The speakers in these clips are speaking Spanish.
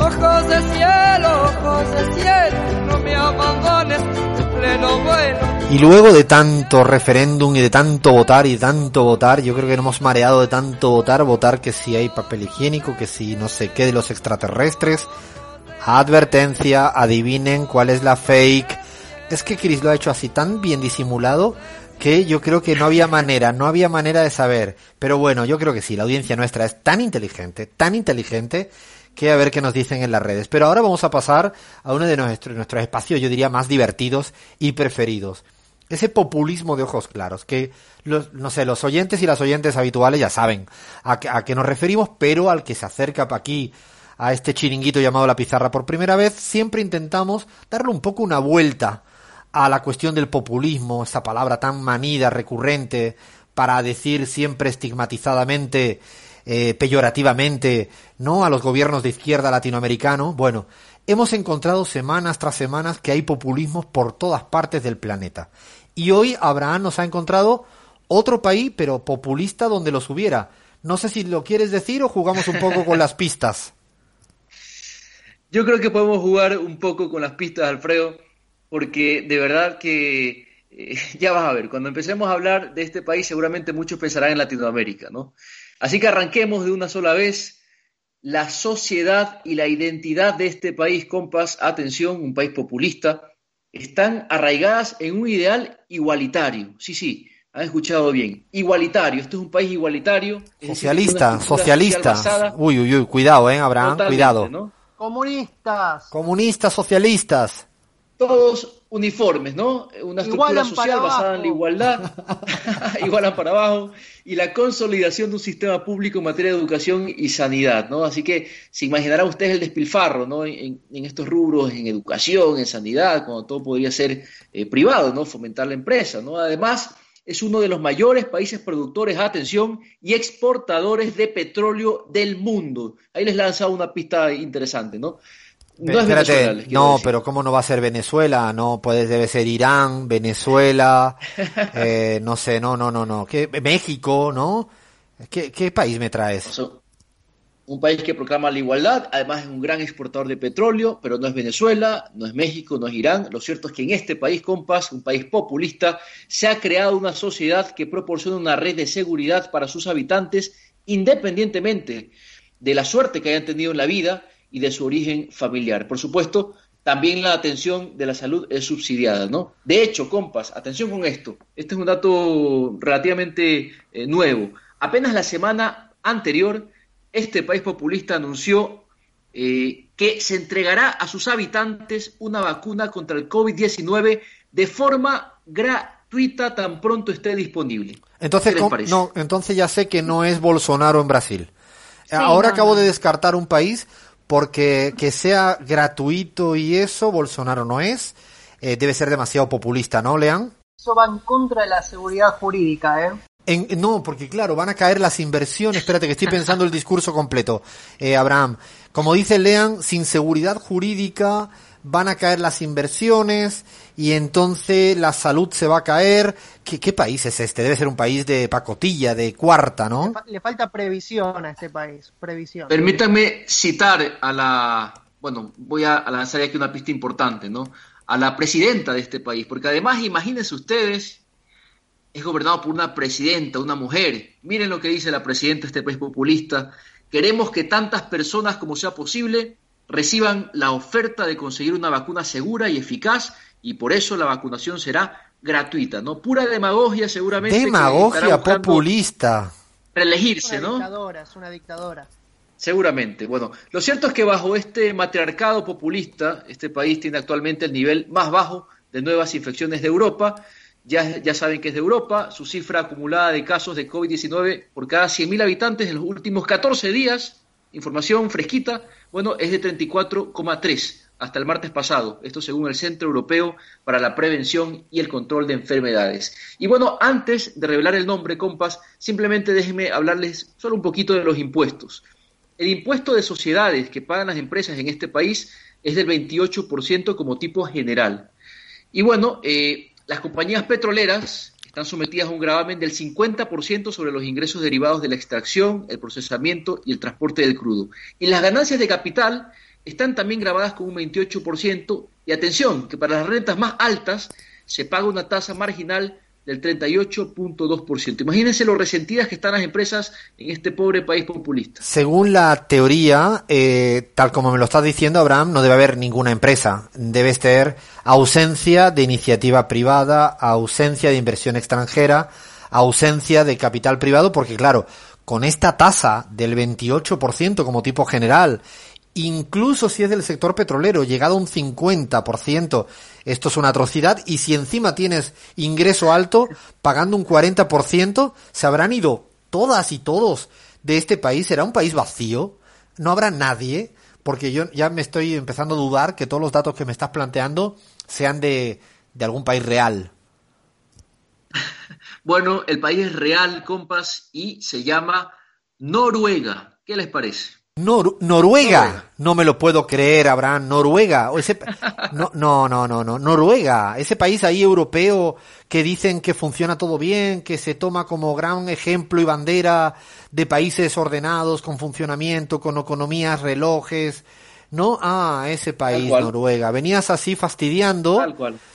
Ojos de cielo, ojos de cielo, no me abandones en pleno vuelo. Y luego de tanto referéndum y de tanto votar y tanto votar, yo creo que nos hemos mareado de tanto votar, votar que si hay papel higiénico, que si no sé qué de los extraterrestres. Advertencia, adivinen cuál es la fake. Es que Chris lo ha hecho así tan bien disimulado que yo creo que no había manera, no había manera de saber. Pero bueno, yo creo que sí, la audiencia nuestra es tan inteligente, tan inteligente, que a ver qué nos dicen en las redes. Pero ahora vamos a pasar a uno de nuestros, nuestros espacios, yo diría, más divertidos y preferidos. Ese populismo de ojos claros, que los, no sé, los oyentes y las oyentes habituales ya saben a, a qué nos referimos, pero al que se acerca aquí a este chiringuito llamado La Pizarra por primera vez, siempre intentamos darle un poco una vuelta a la cuestión del populismo, esa palabra tan manida, recurrente, para decir siempre estigmatizadamente, eh, peyorativamente, no a los gobiernos de izquierda latinoamericano. Bueno, hemos encontrado semanas tras semanas que hay populismos por todas partes del planeta. Y hoy Abraham nos ha encontrado otro país, pero populista donde los hubiera. No sé si lo quieres decir o jugamos un poco con las pistas. Yo creo que podemos jugar un poco con las pistas, Alfredo porque de verdad que eh, ya vas a ver, cuando empecemos a hablar de este país seguramente muchos pensarán en Latinoamérica, ¿no? Así que arranquemos de una sola vez. La sociedad y la identidad de este país, compas, atención, un país populista, están arraigadas en un ideal igualitario. Sí, sí, han escuchado bien. Igualitario, este es un país igualitario. Socialista, socialista. Uy, uy, uy, cuidado, ¿eh, Abraham? Cuidado. Comunistas. Comunistas, socialistas todos uniformes, ¿no? Una estructura social basada en la igualdad, igualan para abajo, y la consolidación de un sistema público en materia de educación y sanidad, ¿no? Así que se imaginará usted el despilfarro, ¿no? En, estos rubros, en educación, en sanidad, cuando todo podría ser eh, privado, ¿no? Fomentar la empresa, ¿no? Además, es uno de los mayores países productores, atención, y exportadores de petróleo del mundo. Ahí les lanza una pista interesante, ¿no? No, no pero ¿cómo no va a ser Venezuela? No, puede, debe ser Irán, Venezuela, eh, no sé, no, no, no, no. ¿Qué, México, ¿no? ¿Qué, ¿Qué, país me traes? un país que proclama la igualdad, además es un gran exportador de petróleo, pero no es Venezuela, no es México, no es Irán. Lo cierto es que en este país, compas, un país populista, se ha creado una sociedad que proporciona una red de seguridad para sus habitantes, independientemente de la suerte que hayan tenido en la vida y de su origen familiar. Por supuesto, también la atención de la salud es subsidiada, ¿no? De hecho, compas, atención con esto. Este es un dato relativamente eh, nuevo. Apenas la semana anterior, este país populista anunció eh, que se entregará a sus habitantes una vacuna contra el COVID-19 de forma gratuita tan pronto esté disponible. Entonces, no, entonces ya sé que no es Bolsonaro en Brasil. Ahora acabo de descartar un país porque que sea gratuito y eso, Bolsonaro no es. Eh, debe ser demasiado populista, ¿no, Lean? Eso va en contra de la seguridad jurídica, ¿eh? En, no, porque claro, van a caer las inversiones. Espérate, que estoy pensando el discurso completo, eh, Abraham. Como dice Lean, sin seguridad jurídica van a caer las inversiones y entonces la salud se va a caer. ¿Qué, país es este? Debe ser un país de pacotilla, de cuarta, ¿no? Le, falta previsión a este país, previsión. Permítanme citar a la, bueno, voy a, lanzar aquí una pista importante, ¿no? A la presidenta de este país, porque además imagínense ustedes, es gobernado por una presidenta, una mujer. Miren lo que dice la presidenta de este país populista. Queremos que tantas personas como sea posible reciban la oferta de conseguir una vacuna segura y eficaz y por eso la vacunación será gratuita, ¿no? Pura demagogia seguramente. Demagogia populista. Reelegirse, ¿no? Dictadora, es una dictadora. Seguramente. Bueno, lo cierto es que bajo este matriarcado populista, este país tiene actualmente el nivel más bajo de nuevas infecciones de Europa. Ya, ya saben que es de Europa. Su cifra acumulada de casos de COVID-19 por cada 100.000 habitantes en los últimos 14 días, información fresquita, bueno, es de 34,3 hasta el martes pasado, esto según el Centro Europeo para la Prevención y el Control de Enfermedades. Y bueno, antes de revelar el nombre, compas, simplemente déjenme hablarles solo un poquito de los impuestos. El impuesto de sociedades que pagan las empresas en este país es del 28% como tipo general. Y bueno, eh, las compañías petroleras están sometidas a un gravamen del 50% sobre los ingresos derivados de la extracción, el procesamiento y el transporte del crudo. Y las ganancias de capital están también grabadas con un 28%. Y atención, que para las rentas más altas se paga una tasa marginal del 38.2%. Imagínense lo resentidas que están las empresas en este pobre país populista. Según la teoría, eh, tal como me lo estás diciendo, Abraham, no debe haber ninguna empresa. Debe ser ausencia de iniciativa privada, ausencia de inversión extranjera, ausencia de capital privado, porque claro, con esta tasa del 28% como tipo general incluso si es del sector petrolero, llegado a un 50%. Esto es una atrocidad y si encima tienes ingreso alto, pagando un 40%, se habrán ido todas y todos de este país. ¿Será un país vacío? ¿No habrá nadie? Porque yo ya me estoy empezando a dudar que todos los datos que me estás planteando sean de, de algún país real. Bueno, el país es real, compas, y se llama Noruega. ¿Qué les parece? Noruega. No me lo puedo creer, Abraham. Noruega. ese, no, no, no, no, no. Noruega. Ese país ahí europeo que dicen que funciona todo bien, que se toma como gran ejemplo y bandera de países ordenados, con funcionamiento, con economías, relojes. No, ah, ese país, Noruega. Venías así fastidiando,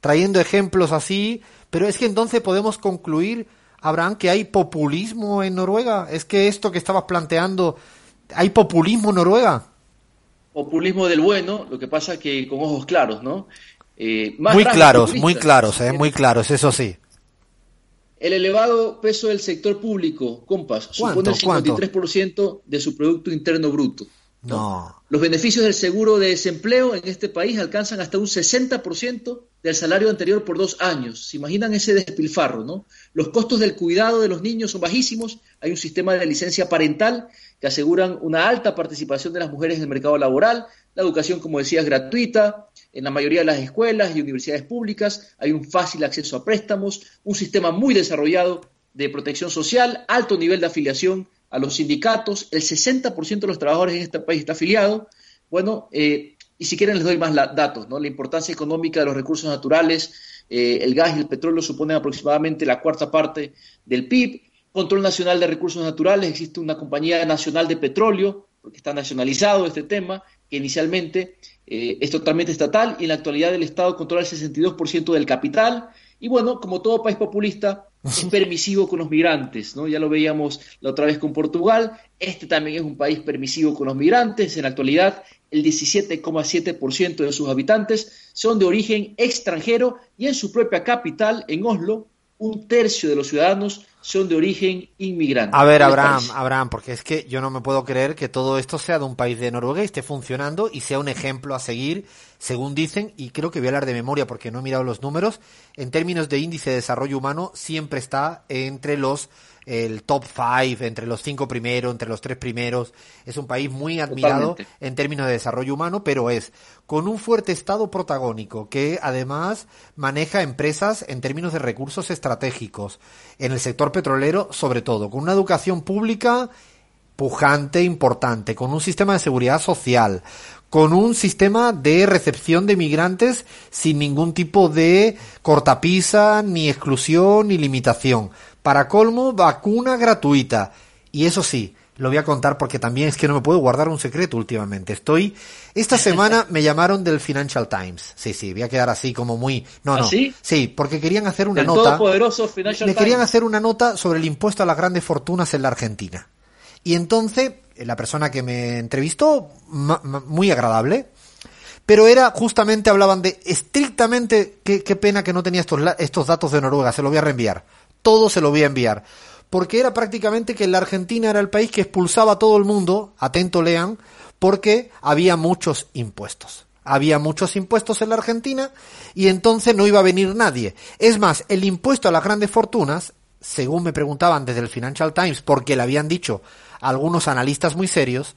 trayendo ejemplos así, pero es que entonces podemos concluir, Abraham, que hay populismo en Noruega. Es que esto que estabas planteando ¿Hay populismo en Noruega? Populismo del bueno, lo que pasa que con ojos claros, ¿no? Eh, muy claros, muy claros, eh, muy claros, eso sí. El elevado peso del sector público, compas, supone el 53% de su Producto Interno Bruto. No. Los beneficios del seguro de desempleo en este país alcanzan hasta un 60% del salario anterior por dos años. ¿Se imaginan ese despilfarro, no? Los costos del cuidado de los niños son bajísimos. Hay un sistema de licencia parental que aseguran una alta participación de las mujeres en el mercado laboral. La educación, como decía, es gratuita. En la mayoría de las escuelas y universidades públicas hay un fácil acceso a préstamos, un sistema muy desarrollado de protección social, alto nivel de afiliación a los sindicatos, el 60% de los trabajadores en este país está afiliado. Bueno, eh, y si quieren les doy más datos, ¿no? La importancia económica de los recursos naturales, eh, el gas y el petróleo suponen aproximadamente la cuarta parte del PIB. Control Nacional de Recursos Naturales, existe una compañía nacional de petróleo, porque está nacionalizado este tema, que inicialmente eh, es totalmente estatal y en la actualidad el Estado controla el 62% del capital. Y bueno, como todo país populista, es permisivo con los migrantes, ¿no? Ya lo veíamos la otra vez con Portugal, este también es un país permisivo con los migrantes, en la actualidad el 17,7% de sus habitantes son de origen extranjero y en su propia capital, en Oslo, un tercio de los ciudadanos son de origen inmigrante. A ver, Abraham, Abraham, porque es que yo no me puedo creer que todo esto sea de un país de Noruega y esté funcionando y sea un ejemplo a seguir, según dicen, y creo que voy a hablar de memoria porque no he mirado los números, en términos de índice de desarrollo humano siempre está entre los el top five, entre los cinco primeros, entre los tres primeros. Es un país muy admirado en términos de desarrollo humano, pero es con un fuerte estado protagónico que además maneja empresas en términos de recursos estratégicos, en el sector petrolero sobre todo, con una educación pública pujante, importante, con un sistema de seguridad social, con un sistema de recepción de migrantes sin ningún tipo de cortapisa, ni exclusión, ni limitación. Para colmo, vacuna gratuita. Y eso sí, lo voy a contar porque también es que no me puedo guardar un secreto últimamente. Estoy, esta semana me llamaron del Financial Times. Sí, sí, voy a quedar así como muy, no, no. ¿Así? Sí, porque querían hacer una nota. me querían hacer una nota sobre el impuesto a las grandes fortunas en la Argentina. Y entonces, la persona que me entrevistó, muy agradable, pero era justamente hablaban de estrictamente, qué, qué pena que no tenía estos, estos datos de Noruega, se lo voy a reenviar todo se lo voy a enviar. Porque era prácticamente que la Argentina era el país que expulsaba a todo el mundo, atento lean, porque había muchos impuestos. Había muchos impuestos en la Argentina y entonces no iba a venir nadie. Es más, el impuesto a las grandes fortunas, según me preguntaban desde el Financial Times, porque le habían dicho algunos analistas muy serios,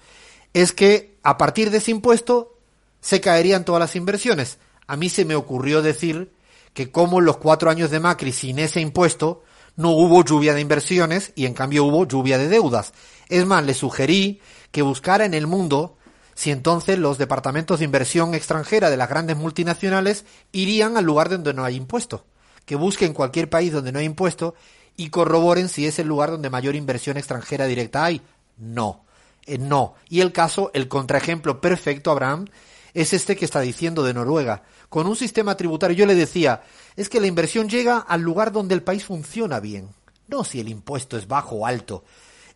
es que a partir de ese impuesto se caerían todas las inversiones. A mí se me ocurrió decir que como en los cuatro años de Macri sin ese impuesto no hubo lluvia de inversiones y en cambio hubo lluvia de deudas. Es más, le sugerí que buscara en el mundo si entonces los departamentos de inversión extranjera de las grandes multinacionales irían al lugar donde no hay impuesto. Que busquen cualquier país donde no hay impuesto y corroboren si es el lugar donde mayor inversión extranjera directa hay. No. Eh, no. Y el caso, el contraejemplo perfecto, Abraham, es este que está diciendo de Noruega. Con un sistema tributario, yo le decía, es que la inversión llega al lugar donde el país funciona bien, no si el impuesto es bajo o alto.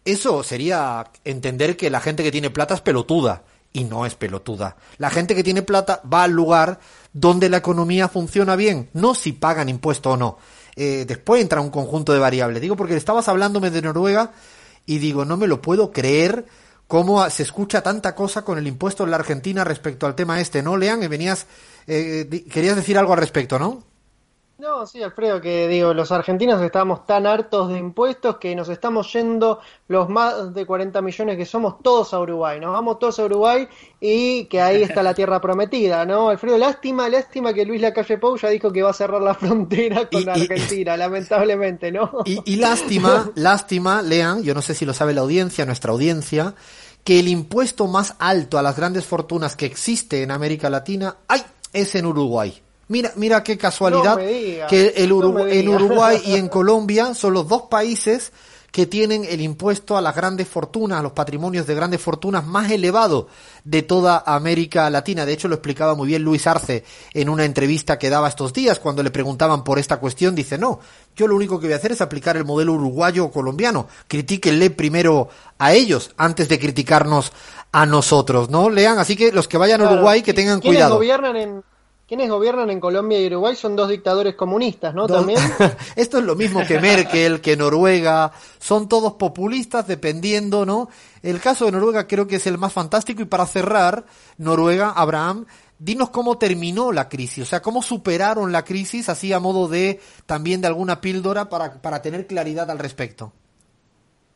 Eso sería entender que la gente que tiene plata es pelotuda, y no es pelotuda. La gente que tiene plata va al lugar donde la economía funciona bien, no si pagan impuesto o no. Eh, después entra un conjunto de variables. Digo porque estabas hablándome de Noruega y digo, no me lo puedo creer cómo se escucha tanta cosa con el impuesto en la Argentina respecto al tema este, ¿no, Lean? Venías, eh, querías decir algo al respecto, ¿no? No, sí, Alfredo, que digo, los argentinos estamos tan hartos de impuestos que nos estamos yendo los más de 40 millones que somos todos a Uruguay, nos vamos todos a Uruguay y que ahí está la tierra prometida, ¿no? Alfredo, lástima, lástima que Luis Lacalle Pou ya dijo que va a cerrar la frontera con Argentina, lamentablemente, ¿no? Y, y lástima, lástima, lean, yo no sé si lo sabe la audiencia, nuestra audiencia, que el impuesto más alto a las grandes fortunas que existe en América Latina, ¡ay! es en Uruguay. Mira, mira qué casualidad que el en Uruguay y en Colombia son los dos países que tienen el impuesto a las grandes fortunas, a los patrimonios de grandes fortunas más elevado de toda América Latina. De hecho, lo explicaba muy bien Luis Arce en una entrevista que daba estos días cuando le preguntaban por esta cuestión. Dice, no, yo lo único que voy a hacer es aplicar el modelo uruguayo o colombiano. Critíquenle primero a ellos antes de criticarnos a nosotros, ¿no? Lean, así que los que vayan a Uruguay que tengan cuidado. gobiernan en quienes gobiernan en Colombia y Uruguay son dos dictadores comunistas, ¿no? También. Esto es lo mismo que Merkel, que Noruega, son todos populistas dependiendo, ¿no? El caso de Noruega creo que es el más fantástico y para cerrar, Noruega, Abraham, dinos cómo terminó la crisis, o sea, cómo superaron la crisis, así a modo de también de alguna píldora para, para tener claridad al respecto.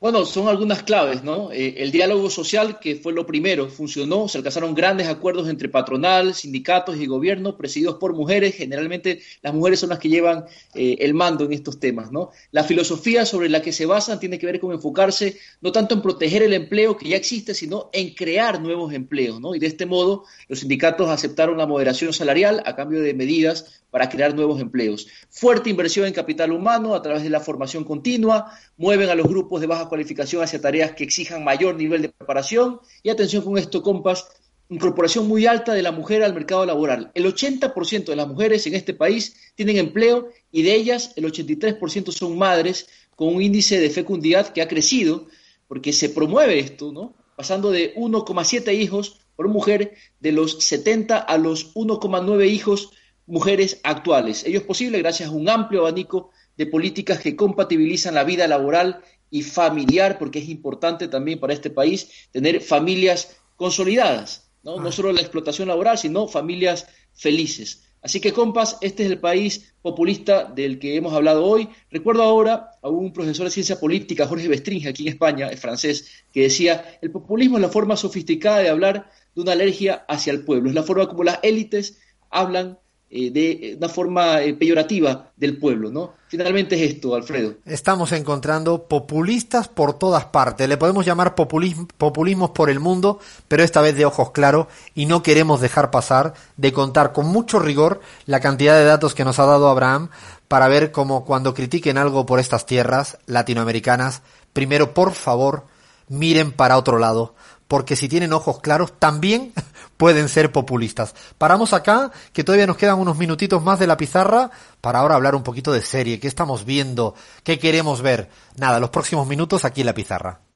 Bueno, son algunas claves, ¿no? Eh, el diálogo social, que fue lo primero, funcionó, se alcanzaron grandes acuerdos entre patronal, sindicatos y gobierno, presididos por mujeres, generalmente las mujeres son las que llevan eh, el mando en estos temas, ¿no? La filosofía sobre la que se basan tiene que ver con enfocarse no tanto en proteger el empleo que ya existe, sino en crear nuevos empleos, ¿no? Y de este modo, los sindicatos aceptaron la moderación salarial a cambio de medidas para crear nuevos empleos. Fuerte inversión en capital humano a través de la formación continua, mueven a los grupos de baja cualificación hacia tareas que exijan mayor nivel de preparación y atención con esto, compas, incorporación muy alta de la mujer al mercado laboral. El 80% de las mujeres en este país tienen empleo y de ellas el 83% son madres con un índice de fecundidad que ha crecido porque se promueve esto, ¿no? Pasando de 1,7 hijos por mujer de los 70 a los 1,9 hijos mujeres actuales. Ello es posible gracias a un amplio abanico de políticas que compatibilizan la vida laboral y familiar, porque es importante también para este país tener familias consolidadas, no, no ah. solo la explotación laboral, sino familias felices. Así que, compas, este es el país populista del que hemos hablado hoy. Recuerdo ahora a un profesor de ciencia política, Jorge Bestringe, aquí en España, es francés, que decía, el populismo es la forma sofisticada de hablar de una alergia hacia el pueblo, es la forma como las élites hablan de una forma eh, peyorativa del pueblo, ¿no? Finalmente es esto, Alfredo. Estamos encontrando populistas por todas partes. Le podemos llamar populismo, populismos por el mundo, pero esta vez de ojos claros y no queremos dejar pasar de contar con mucho rigor la cantidad de datos que nos ha dado Abraham para ver cómo cuando critiquen algo por estas tierras latinoamericanas, primero por favor miren para otro lado, porque si tienen ojos claros también pueden ser populistas. Paramos acá, que todavía nos quedan unos minutitos más de la pizarra, para ahora hablar un poquito de serie, qué estamos viendo, qué queremos ver. Nada, los próximos minutos aquí en la pizarra.